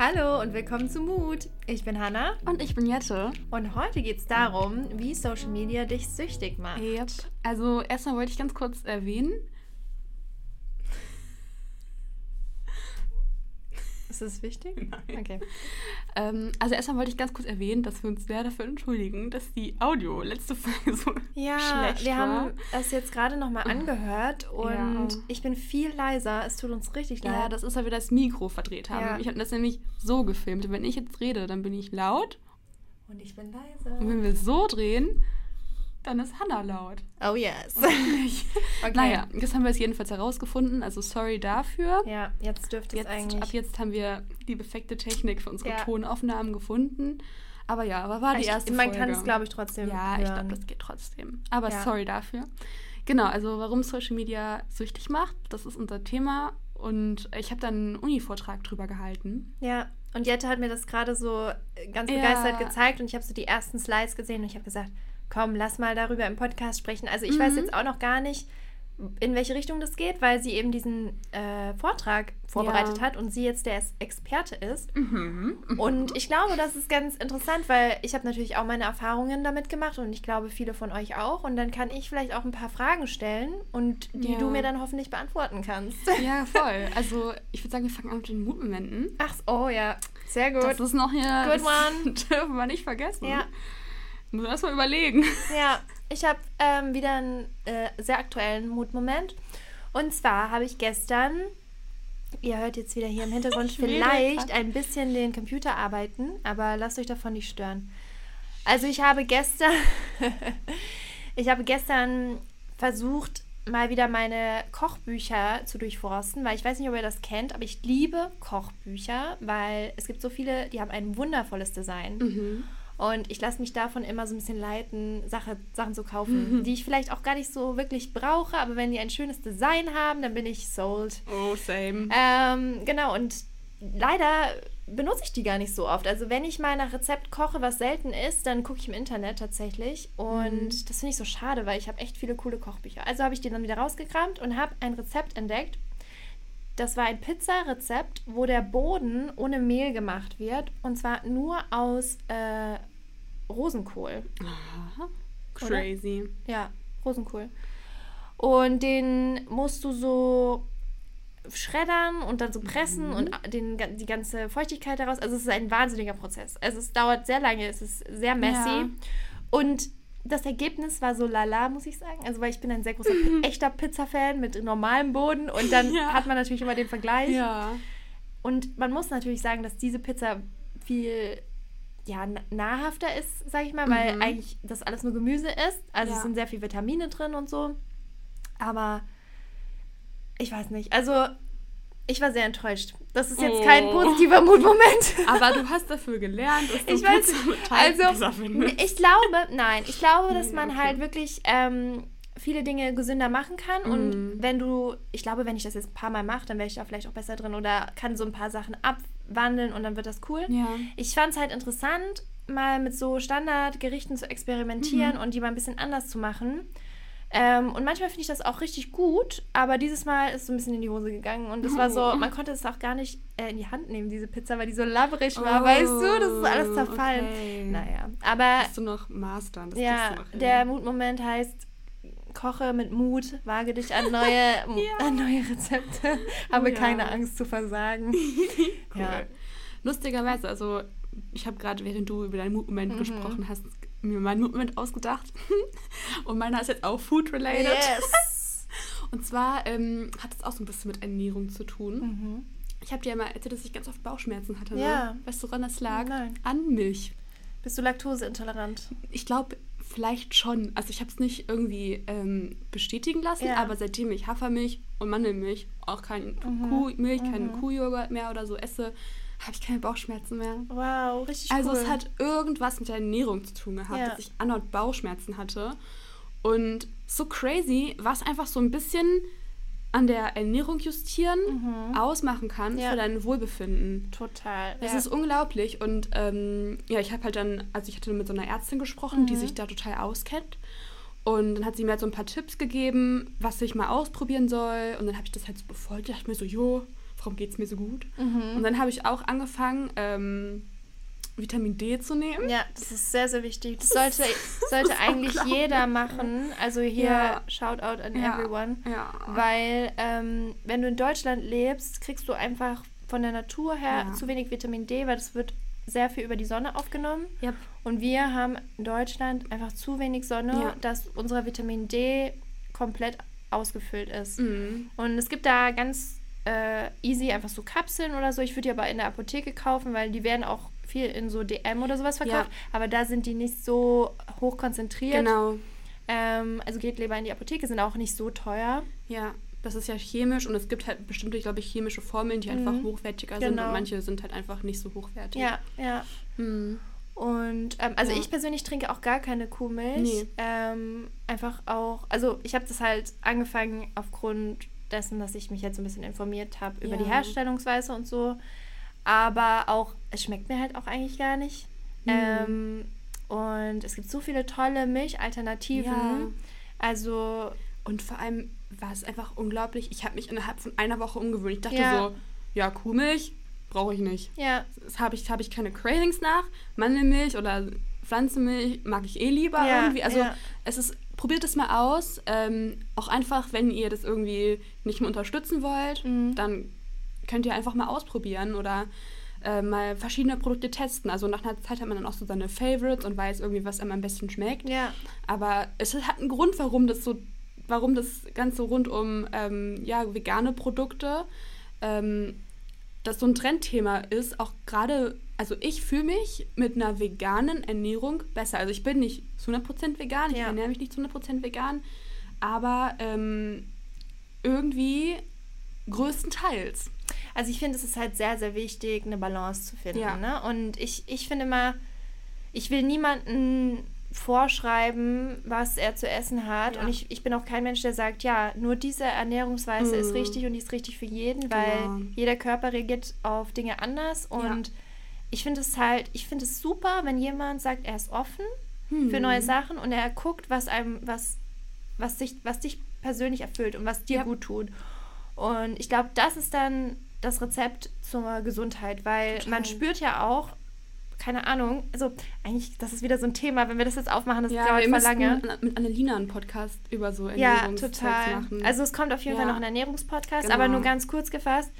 Hallo und willkommen zu Mut. Ich bin Hanna Und ich bin Jette. und heute geht es darum, wie Social Media dich süchtig macht. Yep. Also erstmal wollte ich ganz kurz erwähnen. Ist das wichtig? Nein. Okay. Ähm, also erstmal wollte ich ganz kurz erwähnen, dass wir uns sehr dafür entschuldigen, dass die Audio letzte Folge so Ja, schlecht wir war. haben das jetzt gerade nochmal angehört und Ja. ich bin viel leiser. Es tut uns richtig leid. Ja, das ist, weil wir das Mikro verdreht haben. Ja. Ich habe das nämlich so gefilmt. Wenn ich jetzt rede, dann bin ich laut. und ich bin leise. Und wenn wir so drehen, dann ist Hannah laut. Oh yes. Okay. Naja, das haben wir jetzt jedenfalls herausgefunden. Also sorry dafür. Ja, jetzt dürfte es Jetzt, eigentlich. ab jetzt haben wir die perfekte Technik für unsere Ja. Tonaufnahmen gefunden. Aber ja, aber war die Ich- erste man Folge. kann es, glaube ich, trotzdem Ja, hören. ich glaube, das geht trotzdem. Aber Ja. sorry dafür. Genau, also warum Social Media süchtig macht, das ist unser Thema. Und ich habe dann einen Uni-Vortrag drüber gehalten. Ja, und Jette hat mir das gerade so äh, ganz Ja. begeistert gezeigt und ich habe so die ersten Slides gesehen und ich habe gesagt, komm, lass mal darüber im Podcast sprechen. Also ich weiß Mhm. jetzt auch noch gar nicht, in welche Richtung das geht, weil sie eben diesen äh, Vortrag vorbereitet Ja. hat und sie jetzt der Experte ist. Mhm. Und ich glaube, das ist ganz interessant, weil ich habe natürlich auch meine Erfahrungen damit gemacht und ich glaube, viele von euch auch. Und dann kann ich vielleicht auch ein paar Fragen stellen und die Ja. du mir dann hoffentlich beantworten kannst. Ja, voll. Also ich würde sagen, wir fangen an mit den Mutmomenten. Ach, oh ja, sehr gut. Das ist noch hier. Good one. dürfen wir nicht vergessen. Ja. Muss erst mal überlegen. Ja, ich habe ähm, wieder einen äh, sehr aktuellen Mutmoment. Und zwar habe ich gestern, ihr hört jetzt wieder hier im Hintergrund vielleicht ein bisschen den Computer arbeiten, aber lasst euch davon nicht stören. Also ich habe gestern, ich habe gestern versucht, mal wieder meine Kochbücher zu durchforsten, weil ich weiß nicht, ob ihr das kennt, aber ich liebe Kochbücher, weil es gibt so viele, die haben ein wundervolles Design. Mhm. Und ich lasse mich davon immer so ein bisschen leiten, Sache, Sachen zu kaufen, die ich vielleicht auch gar nicht so wirklich brauche, aber wenn die ein schönes Design haben, dann bin ich sold. Oh, same. Ähm, genau, und leider benutze ich die gar nicht so oft. Also wenn ich mal nach Rezept koche, was selten ist, dann gucke ich im Internet tatsächlich. Und das finde ich so schade, weil ich habe echt viele coole Kochbücher. Also habe ich die dann wieder rausgekramt und habe ein Rezept entdeckt. Das war ein Pizzarezept, wo der Boden ohne Mehl gemacht wird. Und zwar nur aus äh, Rosenkohl. Aha. Oder? Crazy. Ja, Rosenkohl. Und den musst du so schreddern und dann so pressen und den, die ganze Feuchtigkeit daraus. Also es ist ein wahnsinniger Prozess. Also es dauert sehr lange, es ist sehr messy. Ja. Und das Ergebnis war so lala, muss ich sagen. Also weil ich bin ein sehr großer echter Pizza-Fan mit normalem Boden und dann Ja. hat man natürlich immer den Vergleich. Ja. Und man muss natürlich sagen, dass diese Pizza viel ja, na- nahrhafter ist, sage ich mal, weil Mhm. eigentlich das alles nur Gemüse ist. Also Ja. es sind sehr viele Vitamine drin und so. Aber ich weiß nicht. Also ich war sehr enttäuscht. Das ist jetzt kein Oh. positiver Mutmoment. Aber du hast dafür gelernt, dass du Ich weiß, also ich glaube, nein, ich glaube, dass man okay. halt wirklich ähm, viele Dinge gesünder machen kann. Und Mhm. wenn du, ich glaube, wenn ich das jetzt ein paar Mal mache, dann wäre ich da vielleicht auch besser drin oder kann so ein paar Sachen abwandeln und dann wird das cool. Ja. Ich fand es halt interessant, mal mit so Standardgerichten zu experimentieren Mhm. und die mal ein bisschen anders zu machen. Ähm, und manchmal finde ich das auch richtig gut, aber dieses Mal ist so ein bisschen in die Hose gegangen und es war so, Oh. man konnte es auch gar nicht äh, in die Hand nehmen, diese Pizza, weil die so labbrig war, Oh, weißt du? Das ist alles zerfallen. okay. Naja, aber Musst du noch mastern. Das ja, du noch hin. der Mutmoment heißt, koche mit Mut, wage dich an neue, Ja. an neue Rezepte, habe ja. keine Angst zu versagen. Cool. Ja. Lustigerweise, also ich habe gerade, während du über deinen Mutmoment Mhm. gesprochen hast, mir meinen Mutmoment ausgedacht. Und meiner ist jetzt auch food-related. Yes. Und zwar ähm, hat es auch so ein bisschen mit Ernährung zu tun. Mhm. Ich habe dir ja mal erzählt, dass ich ganz oft Bauchschmerzen hatte. Ja. Ne? Weißt du, woran das lag? Nein. An Milch. Bist du laktoseintolerant? Ich glaube, vielleicht schon. Also ich habe es nicht irgendwie ähm, bestätigen lassen, Ja. aber seitdem ich Hafermilch und Mandelmilch, auch kein Kuhmilch, keinen Kuhjoghurt mehr oder so esse, habe ich keine Bauchschmerzen mehr. Wow, richtig Also cool. es hat irgendwas mit der Ernährung zu tun gehabt, Ja. dass ich andauernd Bauchschmerzen hatte. Und so crazy, was einfach so ein bisschen an der Ernährung justieren ausmachen kann Mhm. Ja. für dein Wohlbefinden. total. Das ja. ist unglaublich. Und ähm, ja, ich habe halt dann, also ich hatte mit so einer Ärztin gesprochen, Mhm. die sich da total auskennt. Und dann hat sie mir halt so ein paar Tipps gegeben, was ich mal ausprobieren soll. Und dann habe ich das halt so befolgt. Ich dachte mir so, jo, warum geht es mir so gut? Mhm. Und dann habe ich auch angefangen, ähm, Vitamin D zu nehmen. Ja, das ist sehr, sehr wichtig. Das sollte, sollte eigentlich jeder machen. Also hier ja. Shoutout an ja. everyone. Ja. Weil ähm, wenn du in Deutschland lebst, kriegst du einfach von der Natur her ja. zu wenig Vitamin D, weil das wird sehr viel über die Sonne aufgenommen. Yep. Und wir haben in Deutschland einfach zu wenig Sonne, dass unser Vitamin D komplett ausgefüllt ist. Mhm. Und es gibt da ganz äh, easy einfach so Kapseln oder so. Ich würde die aber in der Apotheke kaufen, weil die werden auch viel in so DM oder sowas verkauft, ja. aber da sind die nicht so hoch konzentriert. Genau. Ähm, also geht lieber in die Apotheke, sind auch nicht so teuer. Ja, das ist ja chemisch und es gibt halt bestimmte, glaube ich, chemische Formeln, die mhm. einfach hochwertiger genau. sind und manche sind halt einfach nicht so hochwertig. Ja, ja. Mhm. Und ähm, also ja. ich persönlich trinke auch gar keine Kuhmilch. Nee. Ähm, einfach auch, also ich habe das halt angefangen aufgrund dessen, dass ich mich jetzt ein bisschen informiert habe über ja. die Herstellungsweise und so. Aber auch, es schmeckt mir halt auch eigentlich gar nicht. Mhm. Ähm, und es gibt so viele tolle Milchalternativen. Ja. Also. Und vor allem war es einfach unglaublich. Ich habe mich innerhalb von einer Woche umgewöhnt. Ich dachte ja. so, ja, Kuhmilch brauche ich nicht. Ja. Das habe ich, hab ich keine Cravings nach. Mandelmilch oder Pflanzenmilch mag ich eh lieber ja, irgendwie. Also ja. es ist, probiert es mal aus. Ähm, auch einfach, wenn ihr das irgendwie nicht mehr unterstützen wollt, mhm. dann könnt ihr einfach mal ausprobieren oder äh, mal verschiedene Produkte testen. Also nach einer Zeit hat man dann auch so seine Favorites und weiß irgendwie, was einem am besten schmeckt. Ja. Aber es hat einen Grund, warum das so, warum das Ganze rund um ähm, ja, vegane Produkte ähm, das so ein Trendthema ist, auch gerade, also ich fühle mich mit einer veganen Ernährung besser. Also ich bin nicht zu 100% vegan, ich ja. ernähre mich nicht zu 100% vegan, aber ähm, irgendwie größtenteils. Also ich finde, es ist halt sehr, sehr wichtig, eine Balance zu finden. Ja. Ne? Und ich, ich finde mal, ich will niemanden vorschreiben, was er zu essen hat. Ja. Und ich, ich bin auch kein Mensch, der sagt, ja, nur diese Ernährungsweise mhm. ist richtig und die ist richtig für jeden, weil genau. jeder Körper reagiert auf Dinge anders. Und ja. ich finde es halt, ich finde es super, wenn jemand sagt, er ist offen mhm. für neue Sachen und er guckt, was einem, was, was dich, was dich persönlich erfüllt und was dir ja. gut tut. Und ich glaube, das ist dann das Rezept zur Gesundheit, weil Total. man spürt ja auch, keine Ahnung, also eigentlich, das ist wieder so ein Thema, wenn wir das jetzt aufmachen, das ja, dauert voll lange. mit Annelina einen Podcast über so Ernährungszeugs ja, total. machen. Also es kommt auf jeden ja. Fall noch ein Ernährungspodcast, genau. aber nur ganz kurz gefasst.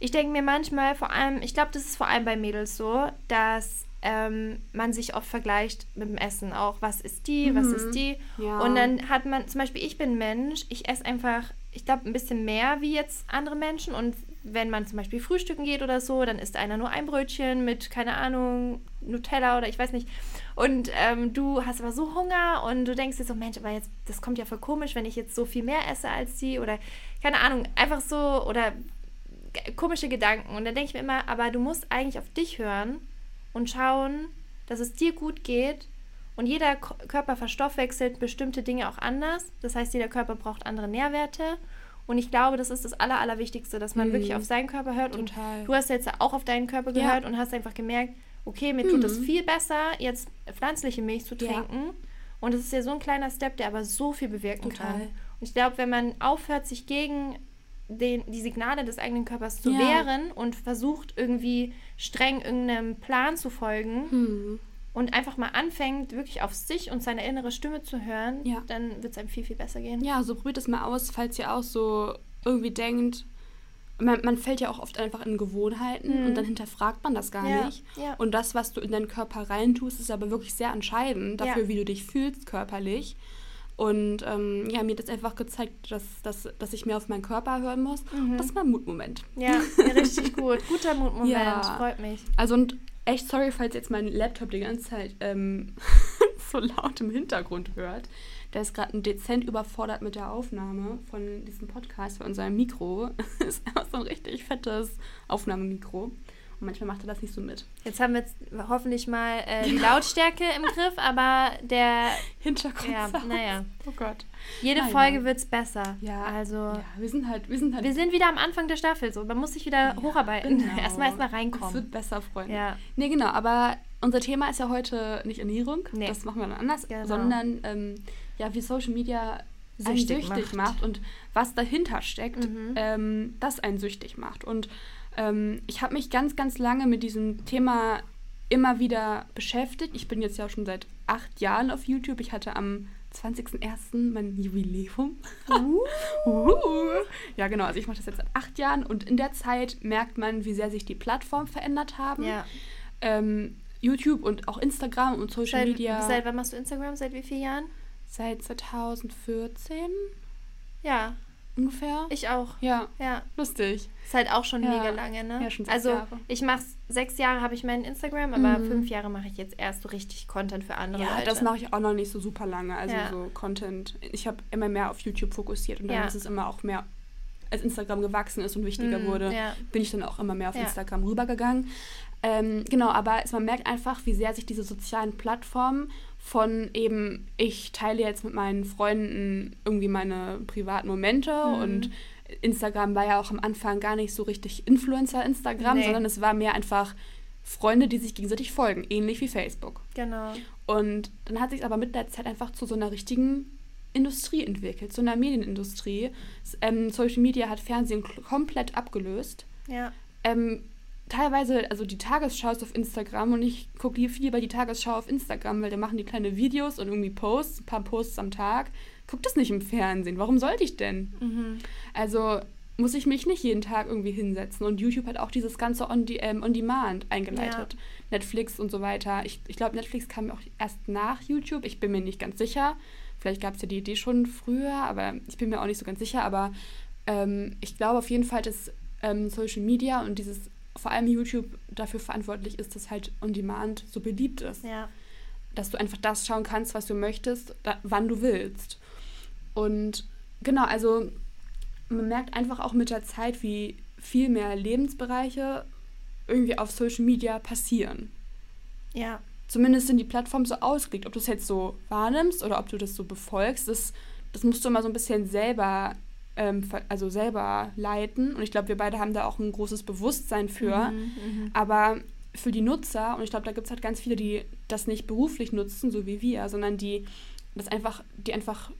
Ich denke mir manchmal, vor allem, ich glaube, das ist vor allem bei Mädels so, dass ähm, man sich oft vergleicht mit dem Essen auch. Was ist die, mhm. was ist die? Ja. Und dann hat man, zum Beispiel, ich bin Mensch, ich esse einfach, ich glaube, ein bisschen mehr wie jetzt andere Menschen und wenn man zum Beispiel frühstücken geht oder so, dann isst einer nur ein Brötchen mit, keine Ahnung, Nutella oder ich weiß nicht. Und ähm, du hast aber so Hunger und du denkst dir so, Mensch, aber jetzt, das kommt ja voll komisch, wenn ich jetzt so viel mehr esse als sie oder keine Ahnung, einfach so oder komische Gedanken. Und dann denke ich mir immer, aber du musst eigentlich auf dich hören und schauen, dass es dir gut geht. Und jeder Körper verstoffwechselt bestimmte Dinge auch anders. Das heißt, jeder Körper braucht andere Nährwerte. Und ich glaube, das ist das Aller, Allerwichtigste, dass man mhm. wirklich auf seinen Körper hört. Total. Und du hast jetzt auch auf deinen Körper gehört ja. und hast einfach gemerkt, okay, mir tut es mhm. viel besser, jetzt pflanzliche Milch zu trinken. Ja. Und es ist ja so ein kleiner Step, der aber so viel bewirken Total. kann. Und ich glaube, wenn man aufhört, sich gegen den, die Signale des eigenen Körpers zu ja. wehren und versucht, irgendwie streng irgendeinem Plan zu folgen, mhm und einfach mal anfängt, wirklich auf sich und seine innere Stimme zu hören, ja. dann wird es einem viel, viel besser gehen. Ja, so probiert es mal aus, falls ihr auch so irgendwie denkt, man, man fällt ja auch oft einfach in Gewohnheiten mhm. und dann hinterfragt man das gar ja. nicht. Und das, was du in deinen Körper reintust, ist aber wirklich sehr entscheidend dafür, wie du dich fühlst körperlich. Und ähm, ja, mir das einfach gezeigt, dass, dass, dass ich mehr auf meinen Körper hören muss. Mhm. Das ist mein Mutmoment. Ja, richtig gut. Guter Mutmoment. Ja. Freut mich. Also und echt sorry, falls jetzt mein Laptop die ganze Zeit ähm, so laut im Hintergrund hört. Der ist gerade dezent überfordert mit der Aufnahme von diesem Podcast, weil unser Mikro ist einfach so ein richtig fettes Aufnahmemikro. Manchmal macht er das nicht so mit. Jetzt haben wir jetzt hoffentlich mal äh, die Lautstärke im Griff, aber der Hintergrund. Ja, naja. Oh Gott. Jede naja. Folge wird es besser. Ja. Also. Ja, wir sind halt, wir sind halt. Wir sind wieder am Anfang der Staffel. So, man muss sich wieder ja, hocharbeiten. Genau. Erstmal erstmal reinkommen. Es wird besser, Freunde. Ja. Nee, genau, aber unser Thema ist ja heute nicht Ernährung. Nee. Das machen wir dann anders, genau. sondern ähm, ja, wie Social Media süchtig, süchtig macht. macht. und was dahinter steckt, mhm. ähm, das einen süchtig macht. Und ähm, ich habe mich ganz, ganz lange mit diesem Thema immer wieder beschäftigt. Ich bin jetzt ja schon seit acht Jahren auf YouTube. Ich hatte am 20.01. mein Jubiläum. Uh. uh. Ja, genau. Also ich mache das jetzt seit acht Jahren und in der Zeit merkt man, wie sehr sich die Plattformen verändert haben. Ja. Ähm, YouTube und auch Instagram und Social seit, Media. Seit wann machst du Instagram? Seit wie vielen Jahren? Seit 2014. Ja. Ungefähr? Ich auch. Ja. Ja. Lustig. Ist halt auch schon ja. mega lange, ne? Ja, schon sechs also, Jahre. ich mache sechs Jahre habe ich mein Instagram, aber mhm. fünf Jahre mache ich jetzt erst so richtig Content für andere. Ja, Leute. das mache ich auch noch nicht so super lange. Also ja. so Content. Ich habe immer mehr auf YouTube fokussiert und dann ja. ist es immer auch mehr als Instagram gewachsen ist und wichtiger mhm, wurde, ja. bin ich dann auch immer mehr auf Instagram rübergegangen. Ähm, genau, aber man merkt einfach, wie sehr sich diese sozialen Plattformen von eben, ich teile jetzt mit meinen Freunden irgendwie meine privaten Momente mhm. und Instagram war ja auch am Anfang gar nicht so richtig Influencer-Instagram, nee. sondern es war mehr einfach Freunde, die sich gegenseitig folgen, ähnlich wie Facebook. Genau. Und dann hat sich aber mit der Zeit einfach zu so einer richtigen Industrie entwickelt, zu einer Medienindustrie. Ähm, Social Media hat Fernsehen komplett abgelöst. Ja. Ähm, teilweise, also die Tagesschau ist auf Instagram und ich gucke viel bei die Tagesschau auf Instagram, weil da machen die kleine Videos und irgendwie Posts, ein paar Posts am Tag. Guck das nicht im Fernsehen. Warum sollte ich denn? Mhm. Also muss ich mich nicht jeden Tag irgendwie hinsetzen. Und YouTube hat auch dieses ganze On-Demand On eingeleitet. Ja. Netflix und so weiter. Ich, ich glaube, Netflix kam auch erst nach YouTube. Ich bin mir nicht ganz sicher. Vielleicht gab es ja die Idee schon früher, aber ich bin mir auch nicht so ganz sicher. Aber ähm, ich glaube auf jeden Fall, dass ähm, Social Media und dieses vor allem YouTube dafür verantwortlich ist, dass halt On Demand so beliebt ist. Ja. Dass du einfach das schauen kannst, was du möchtest, da, wann du willst. Und genau, also man merkt einfach auch mit der Zeit, wie viel mehr Lebensbereiche irgendwie auf Social Media passieren. Ja. Zumindest sind die Plattformen so ausgelegt. Ob du es jetzt so wahrnimmst oder ob du das so befolgst, das, das musst du immer so ein bisschen selber ähm, also selber leiten. Und ich glaube, wir beide haben da auch ein großes Bewusstsein für. Mhm, mhm. Aber für die Nutzer, und ich glaube, da gibt es halt ganz viele, die das nicht beruflich nutzen, so wie wir, sondern die das einfach, die einfach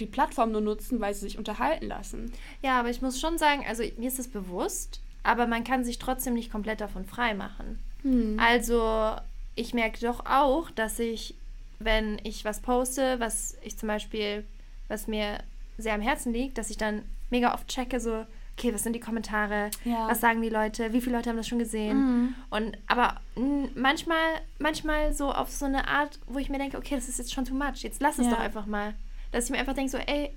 die Plattform nur nutzen, weil sie sich unterhalten lassen. Ja, aber ich muss schon sagen, also mir ist das bewusst, aber man kann sich trotzdem nicht komplett davon frei machen. Hm. Also ich merke doch auch, dass ich, wenn ich was poste, was ich zum Beispiel, was mir sehr am Herzen liegt, dass ich dann mega oft checke, so, okay, was sind die Kommentare, ja. was sagen die Leute, wie viele Leute haben das schon gesehen. Mhm. Und aber manchmal, manchmal so auf so eine Art, wo ich mir denke, okay, das ist jetzt schon too much, jetzt lass es ja. doch einfach mal. Dass ich mir einfach denke, so, ey,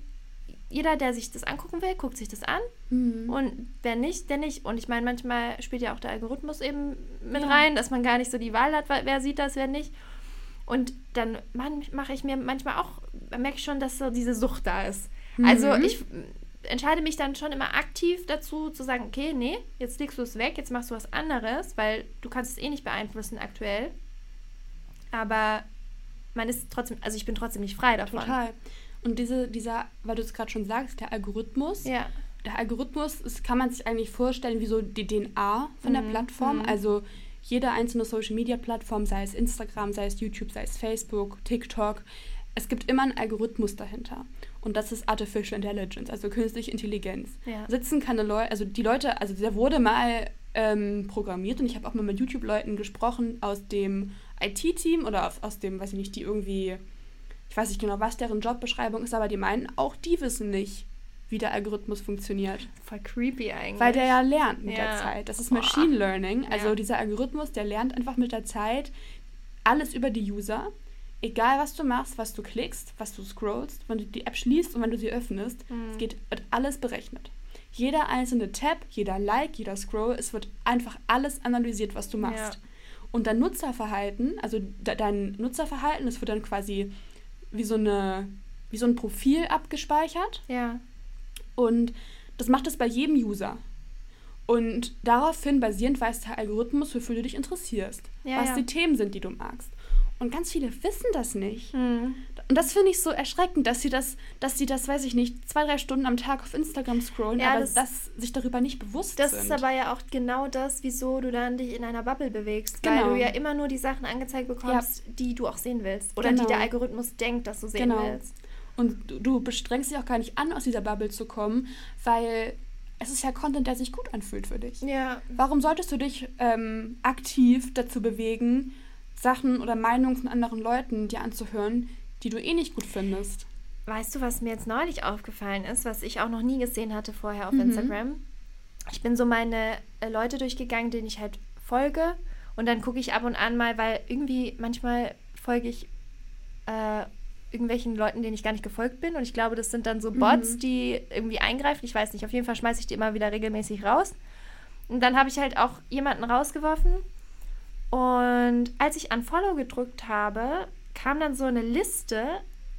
jeder, der sich das angucken will, guckt sich das an. Mhm. Und wer nicht, der nicht. Und ich meine, manchmal spielt ja auch der Algorithmus eben mit ja. rein, dass man gar nicht so die Wahl hat, wer sieht das, wer nicht. Und dann mache ich mir manchmal auch, merke ich schon, dass so diese Sucht da ist. Also mhm. ich entscheide mich dann schon immer aktiv dazu zu sagen, okay, nee, jetzt legst du es weg, jetzt machst du was anderes, weil du kannst es eh nicht beeinflussen aktuell. Aber man ist trotzdem, also ich bin trotzdem nicht frei davon. Total. Und diese, dieser, weil du es gerade schon sagst, der Algorithmus, ja. der Algorithmus, das kann man sich eigentlich vorstellen wie so die DNA von mhm. der Plattform. Mhm. Also jede einzelne Social Media Plattform, sei es Instagram, sei es YouTube, sei es Facebook, TikTok, es gibt immer einen Algorithmus dahinter. Und das ist Artificial Intelligence, also künstliche Intelligenz. Ja. Sitzen keine Leute, also die Leute, also der wurde mal ähm, programmiert und ich habe auch mal mit YouTube-Leuten gesprochen aus dem IT-Team oder aus, aus dem, weiß ich nicht, die irgendwie, ich weiß nicht genau, was deren Jobbeschreibung ist, aber die meinen, auch die wissen nicht, wie der Algorithmus funktioniert. Voll creepy eigentlich. Weil der ja lernt mit ja. der Zeit. Das ist Machine Learning. Also ja. dieser Algorithmus, der lernt einfach mit der Zeit alles über die User egal was du machst, was du klickst, was du scrollst, wenn du die App schließt und wenn du sie öffnest, mhm. es geht, wird alles berechnet. Jeder einzelne Tab, jeder Like, jeder Scroll, es wird einfach alles analysiert, was du machst. Ja. Und dein Nutzerverhalten, also de dein Nutzerverhalten, das wird dann quasi wie so, eine, wie so ein Profil abgespeichert. Ja. Und das macht es bei jedem User. Und daraufhin basierend weiß der Algorithmus, wofür du dich interessierst, ja, was ja. die Themen sind, die du magst. Und ganz viele wissen das nicht. Mhm. Und das finde ich so erschreckend, dass sie das, dass sie das, weiß ich nicht, zwei, drei Stunden am Tag auf Instagram scrollen, ja, aber das, das, sich darüber nicht bewusst das sind. Das ist aber ja auch genau das, wieso du dann dich in einer Bubble bewegst. Genau. Weil du ja immer nur die Sachen angezeigt bekommst, ja. die du auch sehen willst. Oder genau. die der Algorithmus denkt, dass du sehen genau. willst. und du, du bestrengst dich auch gar nicht an, aus dieser Bubble zu kommen, weil es ist ja Content, der sich gut anfühlt für dich. Ja. Warum solltest du dich ähm, aktiv dazu bewegen, Sachen oder Meinungen von anderen Leuten dir anzuhören, die du eh nicht gut findest? Weißt du, was mir jetzt neulich aufgefallen ist, was ich auch noch nie gesehen hatte vorher auf mhm. Instagram? Ich bin so meine äh, Leute durchgegangen, denen ich halt folge. Und dann gucke ich ab und an mal, weil irgendwie manchmal folge ich äh, irgendwelchen Leuten, denen ich gar nicht gefolgt bin. Und ich glaube, das sind dann so Bots, mhm. die irgendwie eingreifen. Ich weiß nicht, auf jeden Fall schmeiße ich die immer wieder regelmäßig raus. Und dann habe ich halt auch jemanden rausgeworfen. Und als ich an Follow gedrückt habe, kam dann so eine Liste,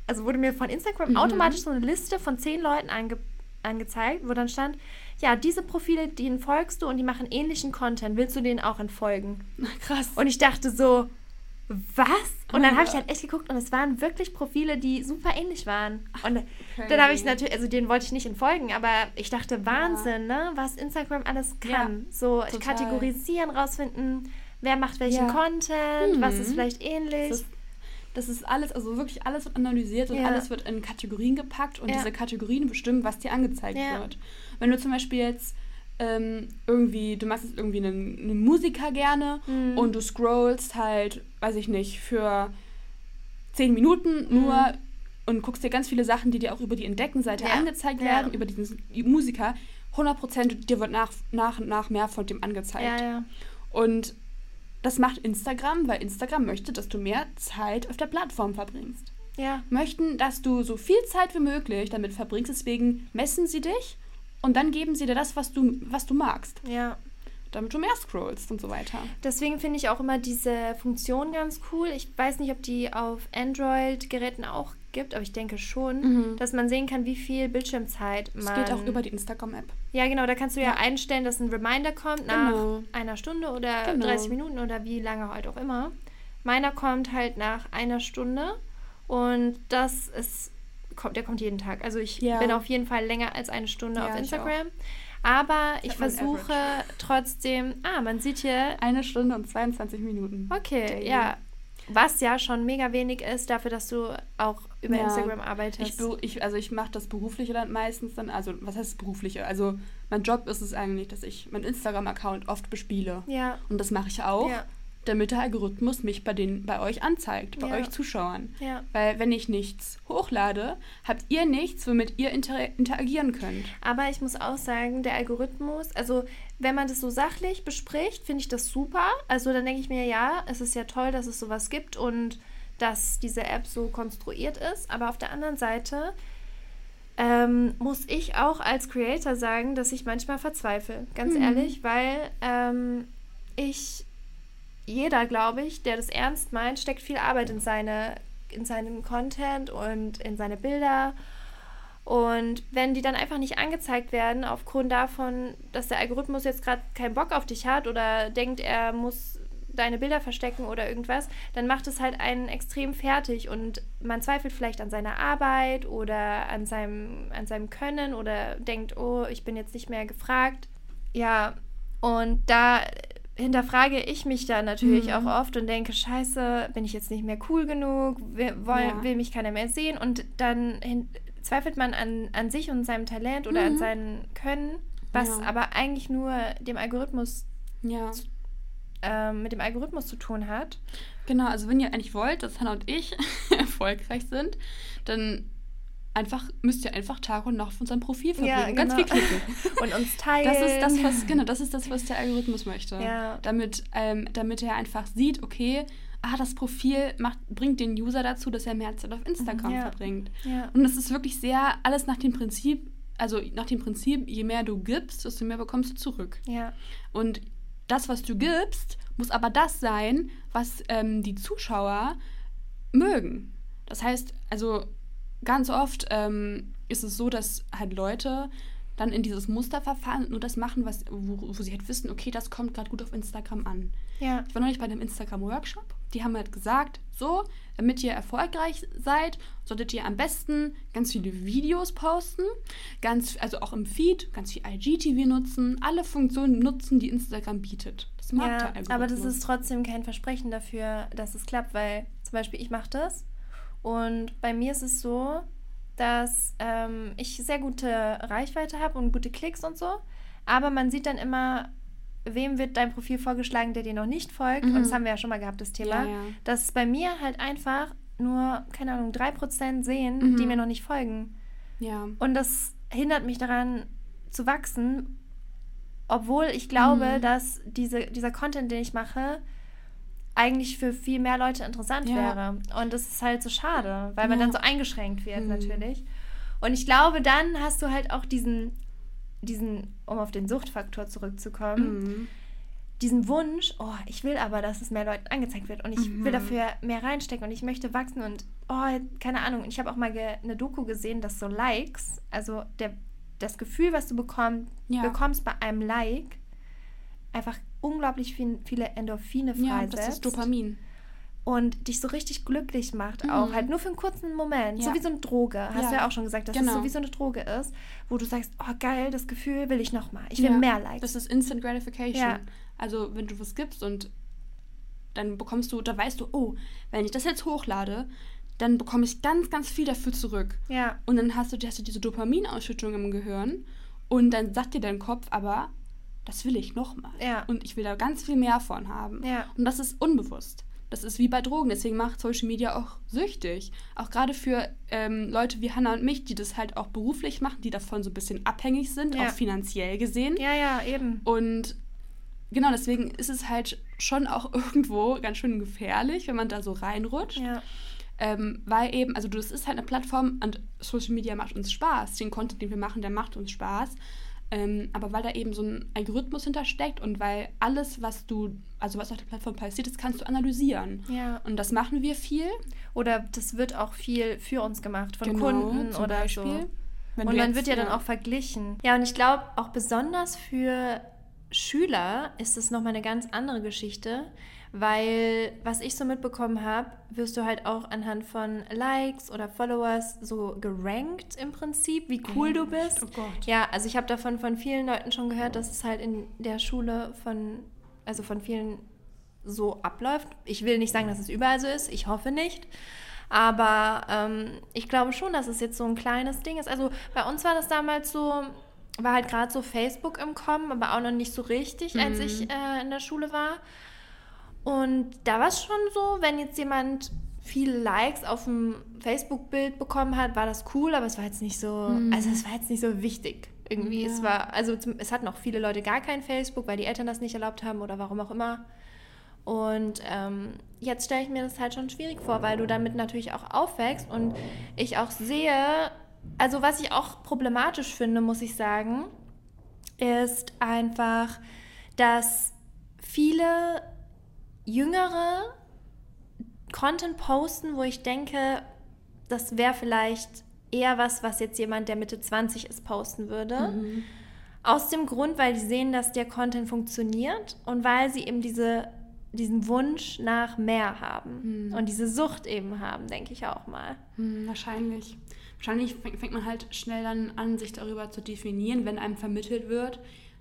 also wurde mir von Instagram mhm. automatisch so eine Liste von zehn Leuten ange angezeigt, wo dann stand, ja, diese Profile, denen folgst du und die machen ähnlichen Content, willst du denen auch entfolgen? Krass. Und ich dachte so, was? Und dann habe ich halt echt geguckt und es waren wirklich Profile, die super ähnlich waren. Und Crazy. dann habe ich natürlich, also denen wollte ich nicht entfolgen, aber ich dachte, Wahnsinn, ja. ne? Was Instagram alles kann. Ja, so total. kategorisieren, rausfinden, wer macht welchen ja. Content, mhm. was ist vielleicht ähnlich. Das ist, das ist, alles, also wirklich alles wird analysiert und alles wird in Kategorien gepackt und diese Kategorien bestimmen, was dir angezeigt wird. Wenn du zum Beispiel jetzt ähm, irgendwie, du machst jetzt irgendwie einen, einen Musiker gerne mhm. und du scrollst halt, weiß ich nicht, für zehn Minuten nur mhm. und guckst dir ganz viele Sachen, die dir auch über die Entdeckenseite ja. angezeigt werden, ja. über diesen Musiker. 100% dir wird nach, nach und nach mehr von dem angezeigt. Ja, und das macht Instagram, weil Instagram möchte, dass du mehr Zeit auf der Plattform verbringst. Ja. Möchten, dass du so viel Zeit wie möglich damit verbringst, deswegen messen sie dich und dann geben sie dir das, was du, was du magst. Ja. Damit du mehr scrollst und so weiter. Deswegen finde ich auch immer diese Funktion ganz cool. Ich weiß nicht, ob die auf Android-Geräten auch gibt, aber ich denke schon, mhm. dass man sehen kann, wie viel Bildschirmzeit man. Das geht auch über die Instagram-App. Ja, genau. Da kannst du ja, ja einstellen, dass ein Reminder kommt nach genau. einer Stunde oder genau. 30 Minuten oder wie lange halt auch immer. Meiner kommt halt nach einer Stunde und das ist kommt, der kommt jeden Tag. Also ich ja. bin auf jeden Fall länger als eine Stunde ja, auf Instagram. Aber ich, versuche trotzdem. Ah, man sieht hier. Eine Stunde und 22 Minuten. Okay, Daily. ja. Was ja schon mega wenig ist, dafür, dass du auch über ja. Instagram arbeitest. Ich, ich, also ich mache das berufliche dann meistens dann, also was heißt berufliche? Also mein Job ist es eigentlich, dass ich meinen Instagram-Account oft bespiele. Ja. Und das mache ich auch. Ja damit der Algorithmus mich bei, den, bei euch anzeigt, bei ja. euch Zuschauern. Ja. Weil wenn ich nichts hochlade, habt ihr nichts, womit ihr inter interagieren könnt. Aber ich muss auch sagen, der Algorithmus, also wenn man das so sachlich bespricht, finde ich das super. Also dann denke ich mir, ja, es ist ja toll, dass es sowas gibt und dass diese App so konstruiert ist. Aber auf der anderen Seite ähm, muss ich auch als Creator sagen, dass ich manchmal verzweifle, ganz mhm. ehrlich, weil ähm, ich jeder, glaube ich, der das ernst meint, steckt viel Arbeit in, seine, in seinen Content und in seine Bilder. Und wenn die dann einfach nicht angezeigt werden, aufgrund davon, dass der Algorithmus jetzt gerade keinen Bock auf dich hat oder denkt, er muss deine Bilder verstecken oder irgendwas, dann macht es halt einen extrem fertig und man zweifelt vielleicht an seiner Arbeit oder an seinem, an seinem Können oder denkt, oh, ich bin jetzt nicht mehr gefragt. Ja, und da hinterfrage ich mich da natürlich mhm. auch oft und denke, scheiße, bin ich jetzt nicht mehr cool genug, will, ja. will mich keiner mehr sehen und dann hin, zweifelt man an, an sich und seinem Talent oder mhm. an seinem Können, was ja. aber eigentlich nur dem Algorithmus ja. äh, mit dem Algorithmus zu tun hat. Genau, also wenn ihr eigentlich wollt, dass Hannah und ich erfolgreich sind, dann einfach müsst ihr einfach Tag und Nacht auf unserem Profil verbringen. Ja, genau. Ganz viel klicken. und uns teilen. Das ist das, was, genau, das ist das, was der Algorithmus möchte. Ja. Damit, ähm, damit er einfach sieht, okay, ah, das Profil macht, bringt den User dazu, dass er mehr Zeit auf Instagram ja. verbringt. Ja. Und es ist wirklich sehr alles nach dem Prinzip, also nach dem Prinzip, je mehr du gibst, desto mehr bekommst du zurück. Ja. Und das, was du gibst, muss aber das sein, was ähm, die Zuschauer mögen. Das heißt, also ganz oft ähm, ist es so, dass halt Leute dann in dieses Muster verfahren und nur das machen, was, wo, wo sie halt wissen, okay, das kommt gerade gut auf Instagram an. Ja. Ich war neulich bei einem Instagram-Workshop. Die haben halt gesagt, so, damit ihr erfolgreich seid, solltet ihr am besten ganz viele Videos posten, ganz, also auch im Feed, ganz viel IGTV nutzen, alle Funktionen nutzen, die Instagram bietet. Das mag ja. Aber das ist trotzdem kein Versprechen dafür, dass es klappt, weil zum Beispiel ich mache das und bei mir ist es so, dass ähm, ich sehr gute Reichweite habe und gute Klicks und so. Aber man sieht dann immer, wem wird dein Profil vorgeschlagen, der dir noch nicht folgt. Mhm. Und das haben wir ja schon mal gehabt, das Thema. Ja, ja. Dass bei mir halt einfach nur, keine Ahnung, 3% sehen, mhm. die mir noch nicht folgen. Ja. Und das hindert mich daran zu wachsen, obwohl ich glaube, mhm. dass diese, dieser Content, den ich mache, eigentlich für viel mehr Leute interessant ja. wäre. Und das ist halt so schade, weil man dann so eingeschränkt wird mhm. natürlich. Und ich glaube, dann hast du halt auch diesen, diesen, um auf den Suchtfaktor zurückzukommen, mhm. diesen Wunsch, oh, ich will aber, dass es mehr Leuten angezeigt wird und ich will mhm. dafür mehr reinstecken und ich möchte wachsen und, oh, keine Ahnung. Und ich habe auch mal eine Doku gesehen, dass so Likes, also der, das Gefühl, was du bekomm, ja. bekommst bei einem Like, einfach unglaublich viel, viele Endorphine freisetzt. Ja, das ist Dopamin. Und dich so richtig glücklich macht mhm. auch. Halt nur für einen kurzen Moment. Ja. So wie so eine Droge. Hast ja. du ja auch schon gesagt, dass genau. es so wie so eine Droge ist, wo du sagst, oh geil, das Gefühl will ich nochmal. Ich will ja. mehr Likes. Das ist Instant Gratification. Also wenn du was gibst und dann bekommst du, da weißt du, oh, wenn ich das jetzt hochlade, dann bekomme ich ganz, ganz viel dafür zurück. Ja. Und dann hast du, hast du diese Dopaminausschüttung im Gehirn und dann sagt dir dein Kopf aber, das will ich nochmal. Ja. Und ich will da ganz viel mehr von haben. Ja. Und das ist unbewusst. Das ist wie bei Drogen. Deswegen macht Social Media auch süchtig. Auch gerade für ähm, Leute wie Hannah und mich, die das halt auch beruflich machen, die davon so ein bisschen abhängig sind, ja. auch finanziell gesehen. Ja, ja, eben. Und genau deswegen ist es halt schon auch irgendwo ganz schön gefährlich, wenn man da so reinrutscht. Ja. Ähm, weil eben, also das ist halt eine Plattform und Social Media macht uns Spaß. Den Content, den wir machen, der macht uns Spaß. Ähm, aber weil da eben so ein Algorithmus hintersteckt und weil alles, was du, also was auf der Plattform passiert, das kannst du analysieren. Ja. Und das machen wir viel. Oder das wird auch viel für uns gemacht von genau, Kunden oder Beispiel. so. Wenn und man wird ja, ja dann auch verglichen. Ja, und ich glaube auch besonders für Schüler ist es nochmal eine ganz andere Geschichte, weil was ich so mitbekommen habe, wirst du halt auch anhand von Likes oder Followers so gerankt im Prinzip, wie cool du bist. Oh Gott. Ja, also ich habe davon von vielen Leuten schon gehört, dass es halt in der Schule von, also von vielen so abläuft. Ich will nicht sagen, dass es überall so ist, ich hoffe nicht. Aber ähm, ich glaube schon, dass es jetzt so ein kleines Ding ist. Also bei uns war das damals so, war halt gerade so Facebook im Kommen, aber auch noch nicht so richtig, als mhm. ich äh, in der Schule war. Und da war es schon so, wenn jetzt jemand viele Likes auf dem Facebook-Bild bekommen hat, war das cool, aber es war jetzt nicht so, mhm. also es war jetzt nicht so wichtig. Irgendwie, ja. es war, also es hatten auch viele Leute gar kein Facebook, weil die Eltern das nicht erlaubt haben oder warum auch immer. Und ähm, jetzt stelle ich mir das halt schon schwierig vor, weil du damit natürlich auch aufwächst und ich auch sehe, also was ich auch problematisch finde, muss ich sagen, ist einfach, dass viele Jüngere Content posten, wo ich denke, das wäre vielleicht eher was, was jetzt jemand, der Mitte 20 ist, posten würde. Mhm. Aus dem Grund, weil sie sehen, dass der Content funktioniert und weil sie eben diese, diesen Wunsch nach mehr haben mhm. und diese Sucht eben haben, denke ich auch mal. Mhm, wahrscheinlich. Wahrscheinlich fängt man halt schnell dann an, sich darüber zu definieren, wenn einem vermittelt wird,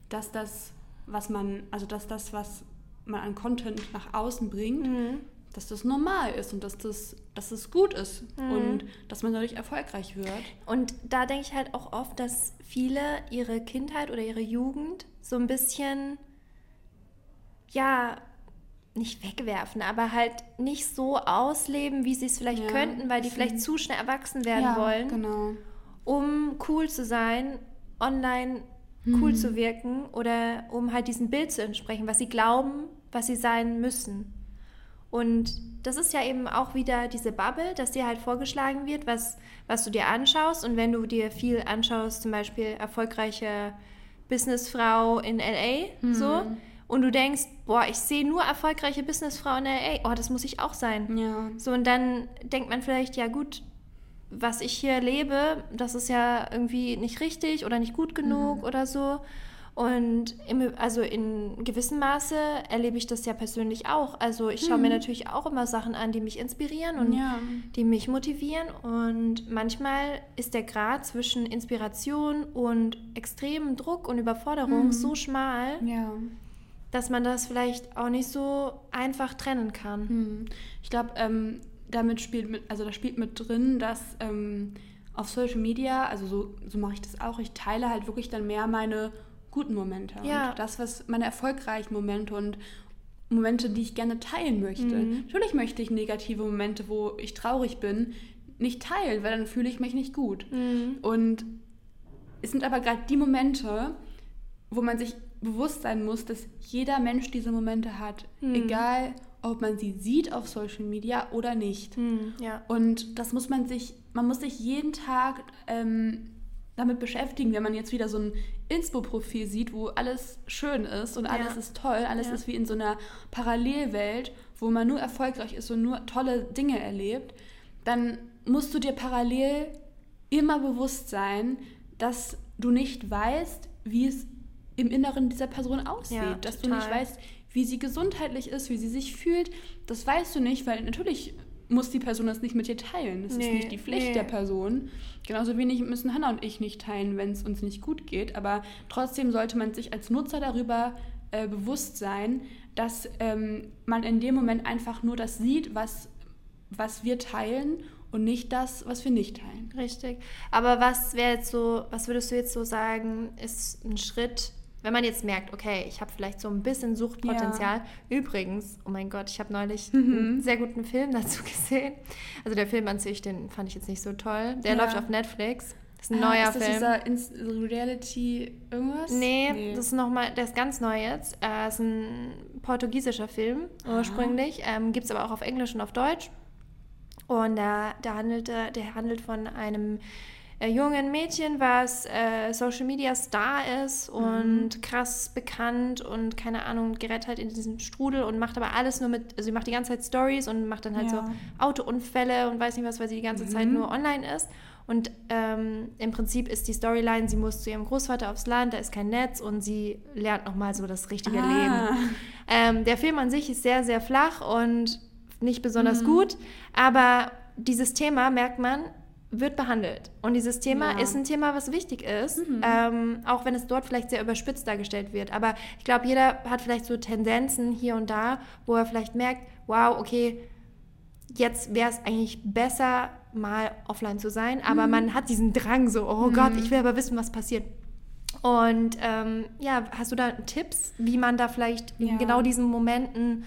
dass das, was man, also dass das, was man an Content nach außen bringt, mhm. dass das normal ist und dass das, dass das gut ist mhm. und dass man dadurch erfolgreich wird. Und da denke ich halt auch oft, dass viele ihre Kindheit oder ihre Jugend so ein bisschen, ja, nicht wegwerfen, aber halt nicht so ausleben, wie sie es vielleicht ja, könnten, weil die vielleicht zu schnell erwachsen werden ja, wollen, genau. um cool zu sein, online cool mhm. zu wirken oder um halt diesem Bild zu entsprechen, was sie glauben, was sie sein müssen. Und das ist ja eben auch wieder diese Bubble, dass dir halt vorgeschlagen wird, was, was du dir anschaust. Und wenn du dir viel anschaust, zum Beispiel erfolgreiche Businessfrau in LA, mhm. so, und du denkst, boah, ich sehe nur erfolgreiche Businessfrau in LA, oh, das muss ich auch sein. Ja. So, und dann denkt man vielleicht, ja gut, was ich hier lebe, das ist ja irgendwie nicht richtig oder nicht gut genug mhm. oder so. Und im, also in gewissem Maße erlebe ich das ja persönlich auch. Also ich schaue mhm. mir natürlich auch immer Sachen an, die mich inspirieren und ja. die mich motivieren. Und manchmal ist der Grad zwischen Inspiration und extremem Druck und Überforderung mhm. so schmal, ja. dass man das vielleicht auch nicht so einfach trennen kann. Mhm. Ich glaube, ähm, damit spielt mit, also da spielt mit drin, dass ähm, auf Social Media, also so, so mache ich das auch, ich teile halt wirklich dann mehr meine guten Momente ja. und das, was meine erfolgreichen Momente und Momente, die ich gerne teilen möchte. Mhm. Natürlich möchte ich negative Momente, wo ich traurig bin, nicht teilen, weil dann fühle ich mich nicht gut. Mhm. Und es sind aber gerade die Momente, wo man sich bewusst sein muss, dass jeder Mensch diese Momente hat, mhm. egal ob man sie sieht auf Social Media oder nicht. Mhm, ja. Und das muss man sich, man muss sich jeden Tag ähm, damit beschäftigen, wenn man jetzt wieder so ein Inspo-Profil sieht, wo alles schön ist und alles ja. ist toll, alles ja. ist wie in so einer Parallelwelt, wo man nur erfolgreich ist und nur tolle Dinge erlebt, dann musst du dir parallel immer bewusst sein, dass du nicht weißt, wie es im Inneren dieser Person aussieht, ja, dass du nicht weißt, wie sie gesundheitlich ist, wie sie sich fühlt. Das weißt du nicht, weil natürlich muss die Person das nicht mit dir teilen. Das nee, ist nicht die Pflicht nee. der Person. Genauso wenig müssen Hannah und ich nicht teilen, wenn es uns nicht gut geht. Aber trotzdem sollte man sich als Nutzer darüber äh, bewusst sein, dass ähm, man in dem Moment einfach nur das sieht, was, was wir teilen und nicht das, was wir nicht teilen. Richtig. Aber was wäre jetzt so, was würdest du jetzt so sagen, ist ein Schritt, wenn man jetzt merkt, okay, ich habe vielleicht so ein bisschen Suchtpotenzial. Ja. Übrigens, oh mein Gott, ich habe neulich mhm. einen sehr guten Film dazu gesehen. Also der Film an sich, den fand ich jetzt nicht so toll. Der ja. läuft auf Netflix. Das ist ein ah, neuer ist das Film. Dieser Reality irgendwas? Nee, nee, das ist nochmal, der ist ganz neu jetzt. Äh, ist ein portugiesischer Film ursprünglich. Ähm, Gibt es aber auch auf Englisch und auf Deutsch. Und der, der, handelt, der handelt von einem äh, jungen Mädchen, was äh, Social Media Star ist mhm. und krass bekannt und keine Ahnung, gerät halt in diesem Strudel und macht aber alles nur mit, also sie macht die ganze Zeit Stories und macht dann halt ja. so Autounfälle und weiß nicht was, weil sie die ganze mhm. Zeit nur online ist. Und ähm, im Prinzip ist die Storyline, sie muss zu ihrem Großvater aufs Land, da ist kein Netz und sie lernt nochmal so das richtige ah. Leben. Ähm, der Film an sich ist sehr, sehr flach und nicht besonders mhm. gut, aber dieses Thema, merkt man, wird behandelt. Und dieses Thema ja. ist ein Thema, was wichtig ist, mhm. ähm, auch wenn es dort vielleicht sehr überspitzt dargestellt wird. Aber ich glaube, jeder hat vielleicht so Tendenzen hier und da, wo er vielleicht merkt, wow, okay, jetzt wäre es eigentlich besser, mal offline zu sein. Aber mhm. man hat diesen Drang so, oh mhm. Gott, ich will aber wissen, was passiert. Und ähm, ja, hast du da Tipps, wie man da vielleicht ja. in genau diesen Momenten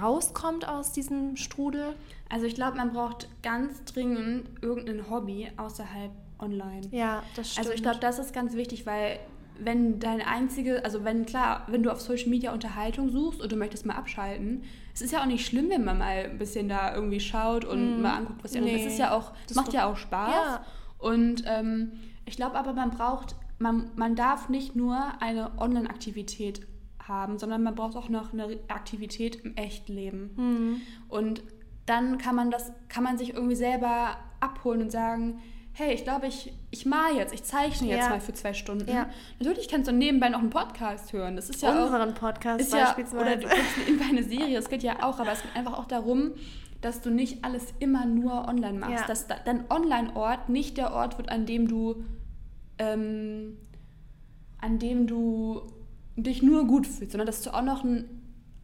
rauskommt aus diesem Strudel? Also ich glaube, man braucht ganz dringend irgendein Hobby außerhalb online. Ja, das stimmt. Also ich glaube, das ist ganz wichtig, weil wenn dein einzige, also wenn klar, wenn du auf Social Media Unterhaltung suchst und du möchtest mal abschalten, es ist ja auch nicht schlimm, wenn man mal ein bisschen da irgendwie schaut und mm, mal anguckt, was die nee, Das ist ja auch, das macht ja auch Spaß. Ja. Und ähm, ich glaube aber, man braucht, man, man darf nicht nur eine Online-Aktivität haben, sondern man braucht auch noch eine Aktivität im echten Leben. Mhm. Und dann kann man das, kann man sich irgendwie selber abholen und sagen, hey, ich glaube, ich, ich mal jetzt, ich zeichne jetzt ja. mal für zwei Stunden. Ja. Natürlich kannst du nebenbei noch einen Podcast hören. Das ist ja Unseren auch, Podcast ist beispielsweise. Ja, oder du guckst nebenbei eine Serie, das geht ja auch, aber es geht einfach auch darum, dass du nicht alles immer nur online machst. Ja. Dass dein Online-Ort nicht der Ort wird, an dem du ähm, an dem du dich nur gut fühlst, sondern dass du auch noch einen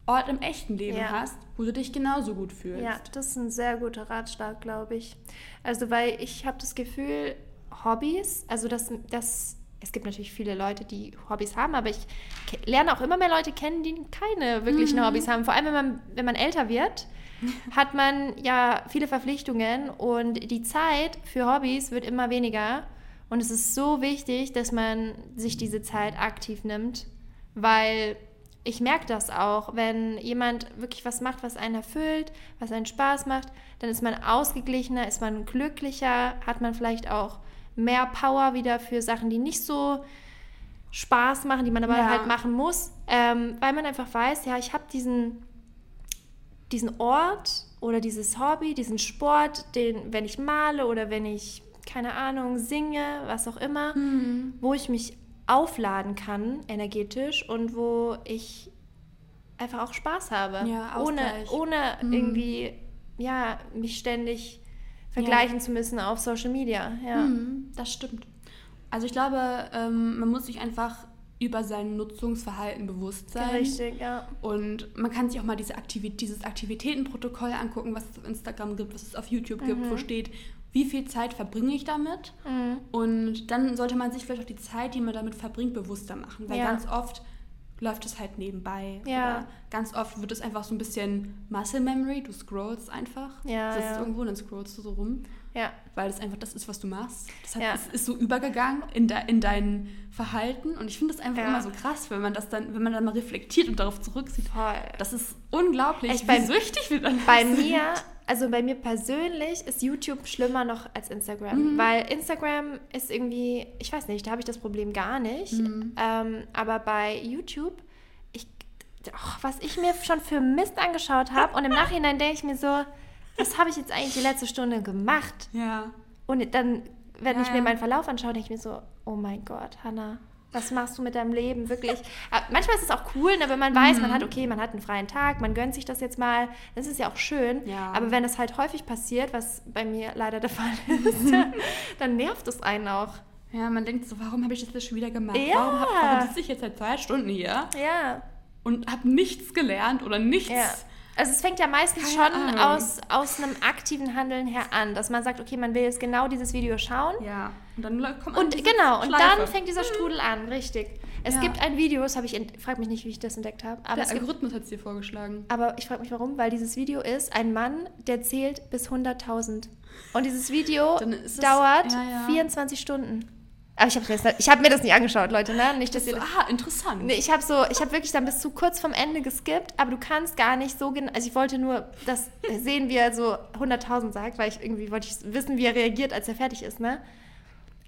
Ort im echten Leben ja. hast, wo du dich genauso gut fühlst. Ja, das ist ein sehr guter Ratschlag, glaube ich. Also, weil ich habe das Gefühl, Hobbys, also das, das, es gibt natürlich viele Leute, die Hobbys haben, aber ich lerne auch immer mehr Leute kennen, die keine wirklichen mhm. Hobbys haben. Vor allem, wenn man, wenn man älter wird, hat man ja viele Verpflichtungen und die Zeit für Hobbys wird immer weniger. Und es ist so wichtig, dass man sich diese Zeit aktiv nimmt, weil ich merke das auch, wenn jemand wirklich was macht, was einen erfüllt, was einen Spaß macht, dann ist man ausgeglichener, ist man glücklicher, hat man vielleicht auch mehr Power wieder für Sachen, die nicht so Spaß machen, die man aber ja. halt machen muss, ähm, weil man einfach weiß, ja, ich habe diesen, diesen Ort oder dieses Hobby, diesen Sport, den, wenn ich male oder wenn ich, keine Ahnung, singe, was auch immer, mhm. wo ich mich aufladen kann, energetisch, und wo ich einfach auch Spaß habe. Ja, ohne, ohne mhm. irgendwie, ja, mich ständig vergleichen ja. zu müssen auf Social Media. Ja. Mhm, das stimmt. Also ich glaube, ähm, man muss sich einfach über sein Nutzungsverhalten bewusst sein. Richtig, ja. Und man kann sich auch mal diese Aktivität, dieses Aktivitätenprotokoll angucken, was es auf Instagram gibt, was es auf YouTube mhm. gibt, wo steht, wie viel Zeit verbringe ich damit? Mhm. Und dann sollte man sich vielleicht auch die Zeit, die man damit verbringt, bewusster machen. Weil ja. ganz oft läuft es halt nebenbei. Ja. Oder ganz oft wird es einfach so ein bisschen Muscle Memory. Du scrollst einfach. Ja, das ist irgendwo und dann scrollst du so rum. Ja. Weil es einfach das ist, was du machst. Das hat, ja. ist, ist so übergegangen in, de, in dein Verhalten. Und ich finde das einfach ja. immer so krass, wenn man das dann, wenn man dann mal reflektiert und darauf zurücksieht. Voll. Das ist unglaublich, Echt, wie bei, süchtig wir dann Bei mir, also bei mir persönlich ist YouTube schlimmer noch als Instagram. Mhm. Weil Instagram ist irgendwie, ich weiß nicht, da habe ich das Problem gar nicht. Mhm. Ähm, aber bei YouTube, ich, oh, was ich mir schon für Mist angeschaut habe und im Nachhinein denke ich mir so, was habe ich jetzt eigentlich die letzte Stunde gemacht? Ja. Und dann, wenn ja, ich mir meinen Verlauf anschaue, denke ich mir so, oh mein Gott, Hannah, was machst du mit deinem Leben? Wirklich. Aber manchmal ist es auch cool, ne, wenn man weiß, mhm. man hat, okay, man hat einen freien Tag, man gönnt sich das jetzt mal. Das ist ja auch schön. Ja. Aber wenn es halt häufig passiert, was bei mir leider der Fall ist, dann nervt es einen auch. Ja, man denkt so, warum habe ich das jetzt schon wieder gemacht? Ja. Warum, warum sitze ich jetzt seit zwei Stunden hier? Ja. Und habe nichts gelernt oder nichts. Ja also es fängt ja meistens Keine schon aus, aus einem aktiven Handeln her an, dass man sagt, okay, man will jetzt genau dieses Video schauen. Ja. Und dann kommt Und genau, und dann fängt dieser Strudel an, richtig. Es ja. gibt ein Video, das habe ich, frage mich nicht, wie ich das entdeckt habe. Aber der Algorithmus hat es dir vorgeschlagen. Aber ich frage mich warum, weil dieses Video ist ein Mann, der zählt bis 100.000. Und dieses Video dauert ja, ja. 24 Stunden. Aber ich habe mir, das, hab mir das nicht angeschaut, Leute, ne? Nicht, dass ihr, ah, interessant. Nee, ich habe so, ich habe wirklich dann bis zu kurz vom Ende geskippt, aber du kannst gar nicht so genau, also ich wollte nur das sehen, wie er so 100.000 sagt, weil ich irgendwie wollte ich wissen, wie er reagiert, als er fertig ist, ne?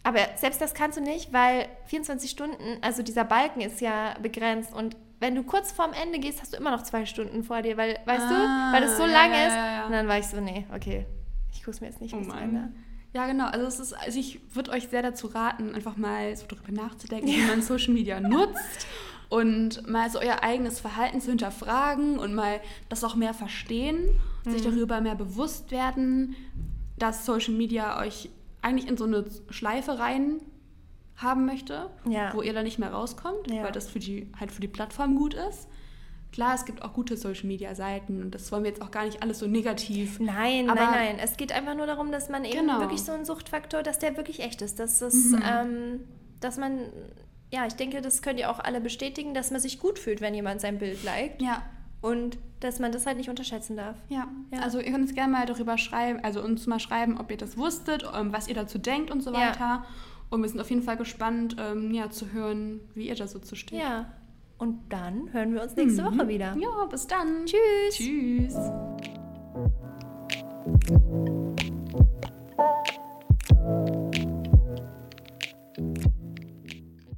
Aber selbst das kannst du nicht, weil 24 Stunden, also dieser Balken ist ja begrenzt und wenn du kurz vorm Ende gehst, hast du immer noch zwei Stunden vor dir, weil, weißt ah, du, weil es so ja, lang ja, ist. Ja, und dann war ich so, nee, okay, ich gucke es mir jetzt nicht oh bis Ende. Ja, genau. Also, es ist, also ich würde euch sehr dazu raten, einfach mal so darüber nachzudenken, ja. wie man Social Media nutzt und mal so euer eigenes Verhalten zu hinterfragen und mal das auch mehr verstehen, mhm. sich darüber mehr bewusst werden, dass Social Media euch eigentlich in so eine Schleife rein haben möchte, ja. wo ihr dann nicht mehr rauskommt, ja. weil das für die, halt für die Plattform gut ist. Klar, es gibt auch gute Social-Media-Seiten und das wollen wir jetzt auch gar nicht alles so negativ. Nein, aber nein, nein. Es geht einfach nur darum, dass man eben genau. wirklich so einen Suchtfaktor, dass der wirklich echt ist. Dass, das, mhm. ähm, dass man, ja, ich denke, das könnt ihr auch alle bestätigen, dass man sich gut fühlt, wenn jemand sein Bild liked. Ja. Und dass man das halt nicht unterschätzen darf. Ja. ja. Also ihr könnt uns gerne mal darüber schreiben, also uns mal schreiben, ob ihr das wusstet, ähm, was ihr dazu denkt und so weiter. Ja. Und wir sind auf jeden Fall gespannt, ähm, ja, zu hören, wie ihr da so zu steht. Ja. Und dann hören wir uns nächste mhm. Woche wieder. Ja, bis dann. Tschüss. Tschüss.